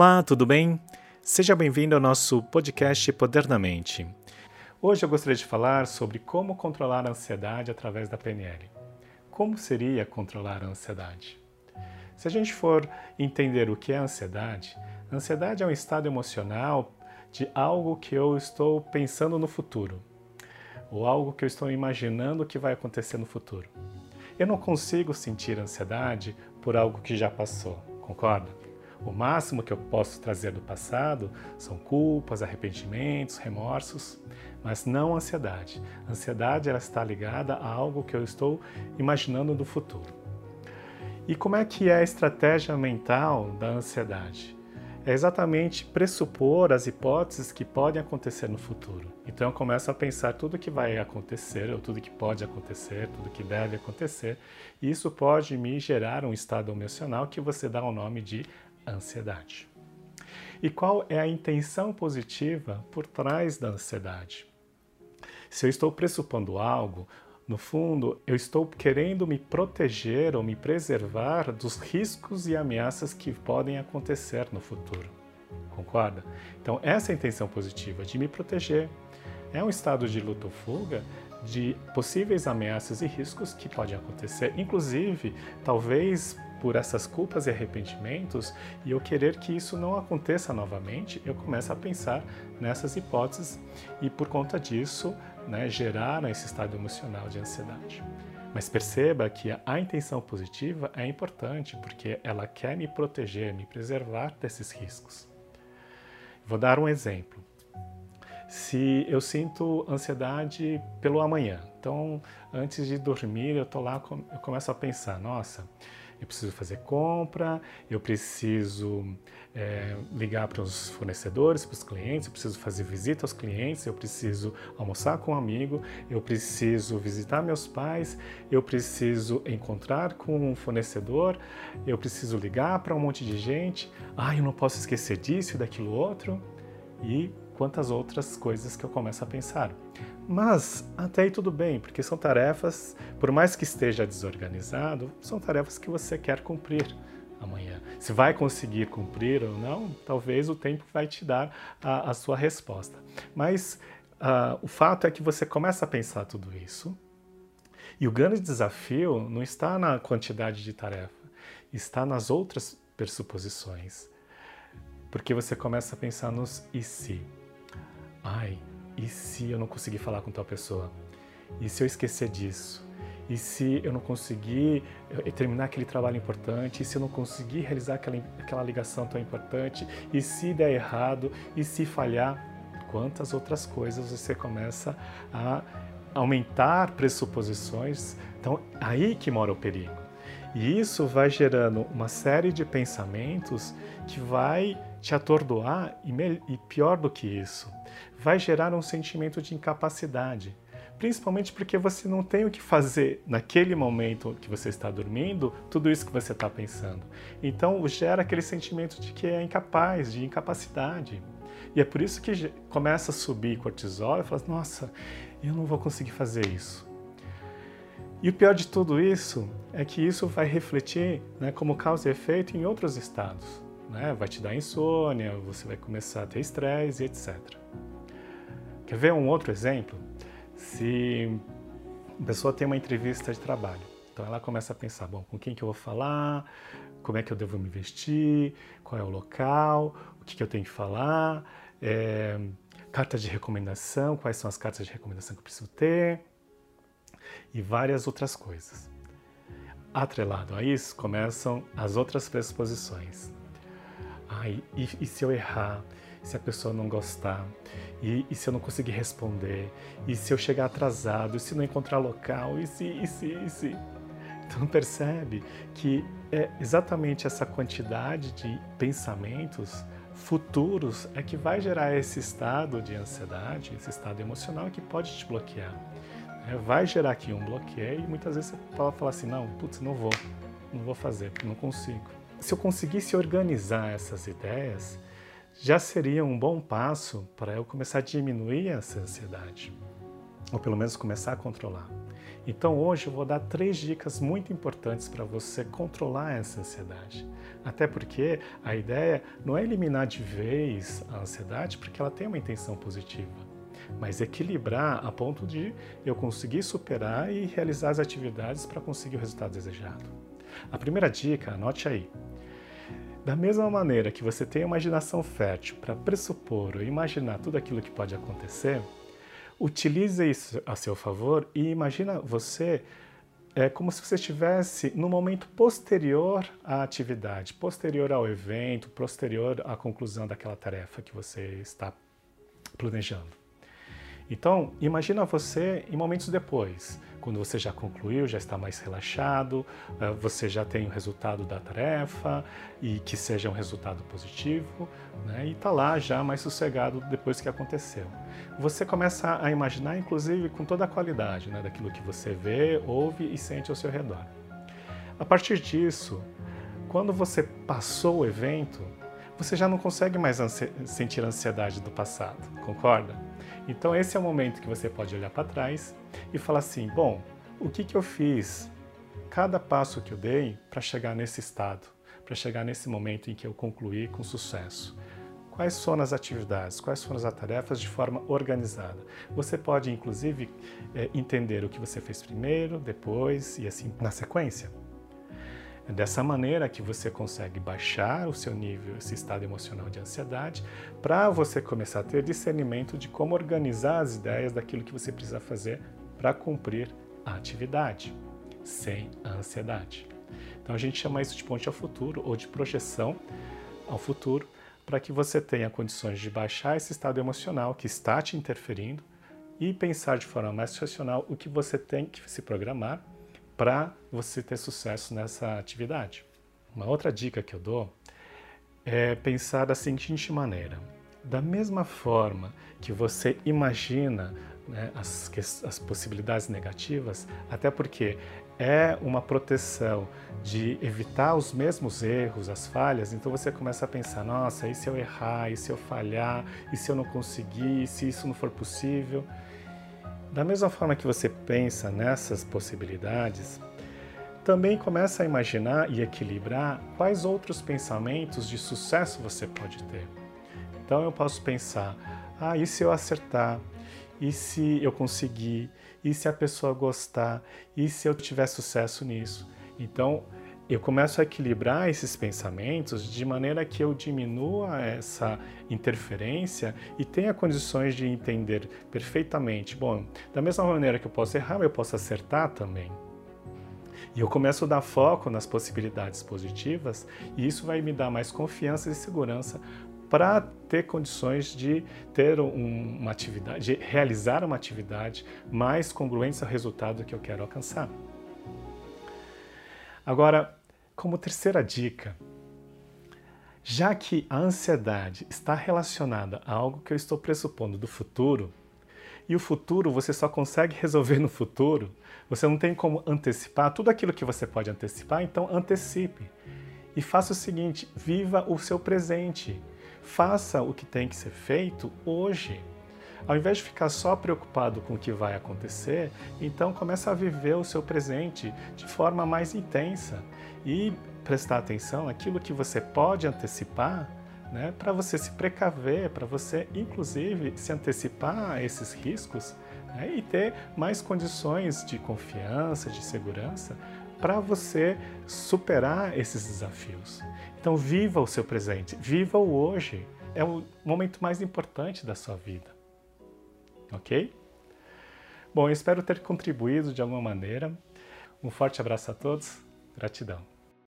Olá, tudo bem? Seja bem-vindo ao nosso podcast Poder na Mente. Hoje eu gostaria de falar sobre como controlar a ansiedade através da PNL. Como seria controlar a ansiedade? Se a gente for entender o que é ansiedade, ansiedade é um estado emocional de algo que eu estou pensando no futuro, ou algo que eu estou imaginando que vai acontecer no futuro. Eu não consigo sentir ansiedade por algo que já passou, concorda? O máximo que eu posso trazer do passado são culpas, arrependimentos, remorsos, mas não ansiedade. A ansiedade ela está ligada a algo que eu estou imaginando do futuro. E como é que é a estratégia mental da ansiedade? É exatamente pressupor as hipóteses que podem acontecer no futuro. Então eu começo a pensar tudo que vai acontecer, ou tudo que pode acontecer, tudo que deve acontecer, e isso pode me gerar um estado emocional que você dá o nome de ansiedade. E qual é a intenção positiva por trás da ansiedade? Se eu estou pressupondo algo, no fundo, eu estou querendo me proteger ou me preservar dos riscos e ameaças que podem acontecer no futuro. Concorda? Então, essa é a intenção positiva, de me proteger. É um estado de luta ou fuga de possíveis ameaças e riscos que podem acontecer, inclusive, talvez por essas culpas e arrependimentos e eu querer que isso não aconteça novamente, eu começo a pensar nessas hipóteses e por conta disso né, geraram esse estado emocional de ansiedade. Mas perceba que a intenção positiva é importante porque ela quer me proteger, me preservar desses riscos. Vou dar um exemplo. Se eu sinto ansiedade pelo amanhã, então antes de dormir eu tô lá, eu começo a pensar, nossa, eu preciso fazer compra, eu preciso é, ligar para os fornecedores, para os clientes, eu preciso fazer visita aos clientes, eu preciso almoçar com um amigo, eu preciso visitar meus pais, eu preciso encontrar com um fornecedor, eu preciso ligar para um monte de gente, ah, eu não posso esquecer disso e daquilo outro, e quantas outras coisas que eu começo a pensar. Mas até aí tudo bem, porque são tarefas, por mais que esteja desorganizado, são tarefas que você quer cumprir amanhã. Se vai conseguir cumprir ou não, talvez o tempo vai te dar a, a sua resposta. Mas uh, o fato é que você começa a pensar tudo isso, e o grande desafio não está na quantidade de tarefa, está nas outras pressuposições. Porque você começa a pensar nos e se. Ai, e se eu não conseguir falar com tal pessoa? E se eu esquecer disso? E se eu não conseguir eh, terminar aquele trabalho importante? E se eu não conseguir realizar aquela, aquela ligação tão importante? E se der errado? E se falhar? Quantas outras coisas você começa a aumentar pressuposições? Então, aí que mora o perigo. E isso vai gerando uma série de pensamentos que vai te atordoar e, e pior do que isso, vai gerar um sentimento de incapacidade, principalmente porque você não tem o que fazer naquele momento que você está dormindo, tudo isso que você está pensando. Então gera aquele sentimento de que é incapaz, de incapacidade. E é por isso que começa a subir cortisol e fala: nossa, eu não vou conseguir fazer isso. E o pior de tudo isso é que isso vai refletir né, como causa e efeito em outros estados. Né? Vai te dar insônia, você vai começar a ter estresse, etc. Quer ver um outro exemplo? Se a pessoa tem uma entrevista de trabalho, então ela começa a pensar, bom, com quem que eu vou falar, como é que eu devo me vestir, qual é o local, o que, que eu tenho que falar, é, carta de recomendação, quais são as cartas de recomendação que eu preciso ter e várias outras coisas. Atrelado a isso, começam as outras pressuposições. Ai, e, e se eu errar? se a pessoa não gostar, e, e, se eu não conseguir responder, e se eu chegar atrasado, e se não encontrar local, e se, e se, e se. Então percebe que é exatamente essa quantidade de pensamentos futuros é que vai gerar esse estado de ansiedade, esse estado emocional que pode te bloquear. É, vai gerar aqui um bloqueio e muitas vezes você pode falar assim, não, putz, não vou, não vou fazer, não consigo. Se eu conseguisse organizar essas ideias, já seria um bom passo para eu começar a diminuir essa ansiedade, ou pelo menos começar a controlar. Então hoje eu vou dar três dicas muito importantes para você controlar essa ansiedade. Até porque a ideia não é eliminar de vez a ansiedade, porque ela tem uma intenção positiva, mas equilibrar a ponto de eu conseguir superar e realizar as atividades para conseguir o resultado desejado. A primeira dica, anote aí. Da mesma maneira que você tem a imaginação fértil para pressupor ou imaginar tudo aquilo que pode acontecer, utilize isso a seu favor e imagina você é como se você estivesse no momento posterior à atividade, posterior ao evento, posterior à conclusão daquela tarefa que você está planejando. Então, imagina você em momentos depois, quando você já concluiu, já está mais relaxado, eh, você já tem o resultado da tarefa e que seja um resultado positivo, né? e está lá já mais sossegado depois que aconteceu. Você começa a imaginar, inclusive, com toda a qualidade né? daquilo que você vê, ouve e sente ao seu redor. A partir disso, quando você passou o evento, você já não consegue mais ansi sentir a ansiedade do passado, concorda? Então esse é o momento que você pode olhar para trás e falar assim: bom, o que, que eu fiz? Cada passo que eu dei para chegar nesse estado, para chegar nesse momento em que eu concluí com sucesso. Quais foram as atividades, quais foram as tarefas de forma organizada. Você pode, inclusive, é, entender o que você fez primeiro, depois e assim na sequência. É dessa maneira que você consegue baixar o seu nível, esse estado emocional de ansiedade, para você começar a ter discernimento de como organizar as ideias daquilo que você precisa fazer para cumprir a atividade, sem a ansiedade. Então a gente chama isso de ponte ao futuro ou de projeção ao futuro, para que você tenha condições de baixar esse estado emocional que está te interferindo e pensar de forma mais racional o que você tem que se programar para você ter sucesso nessa atividade. Uma outra dica que eu dou é pensar da seguinte maneira: da mesma forma que você imagina né, as, as possibilidades negativas, até porque é uma proteção de evitar os mesmos erros, as falhas, então você começa a pensar: nossa, e se eu errar, e se eu falhar, e se eu não conseguir, e se isso não for possível? Da mesma forma que você pensa nessas possibilidades, também começa a imaginar e equilibrar quais outros pensamentos de sucesso você pode ter. Então eu posso pensar: ah, e se eu acertar? E se eu conseguir? E se a pessoa gostar? E se eu tiver sucesso nisso? Então eu começo a equilibrar esses pensamentos de maneira que eu diminua essa interferência e tenha condições de entender perfeitamente. Bom, da mesma maneira que eu posso errar, eu posso acertar também. E eu começo a dar foco nas possibilidades positivas e isso vai me dar mais confiança e segurança para ter condições de ter um, uma atividade, de realizar uma atividade mais congruente ao resultado que eu quero alcançar. Agora, como terceira dica, já que a ansiedade está relacionada a algo que eu estou pressupondo do futuro, e o futuro você só consegue resolver no futuro, você não tem como antecipar tudo aquilo que você pode antecipar, então antecipe. E faça o seguinte: viva o seu presente. Faça o que tem que ser feito hoje. Ao invés de ficar só preocupado com o que vai acontecer, então começa a viver o seu presente de forma mais intensa e prestar atenção naquilo que você pode antecipar, né, para você se precaver, para você inclusive se antecipar a esses riscos né, e ter mais condições de confiança, de segurança para você superar esses desafios. Então viva o seu presente, viva o hoje. É o momento mais importante da sua vida ok? Bom, eu espero ter contribuído de alguma maneira. Um forte abraço a todos, gratidão.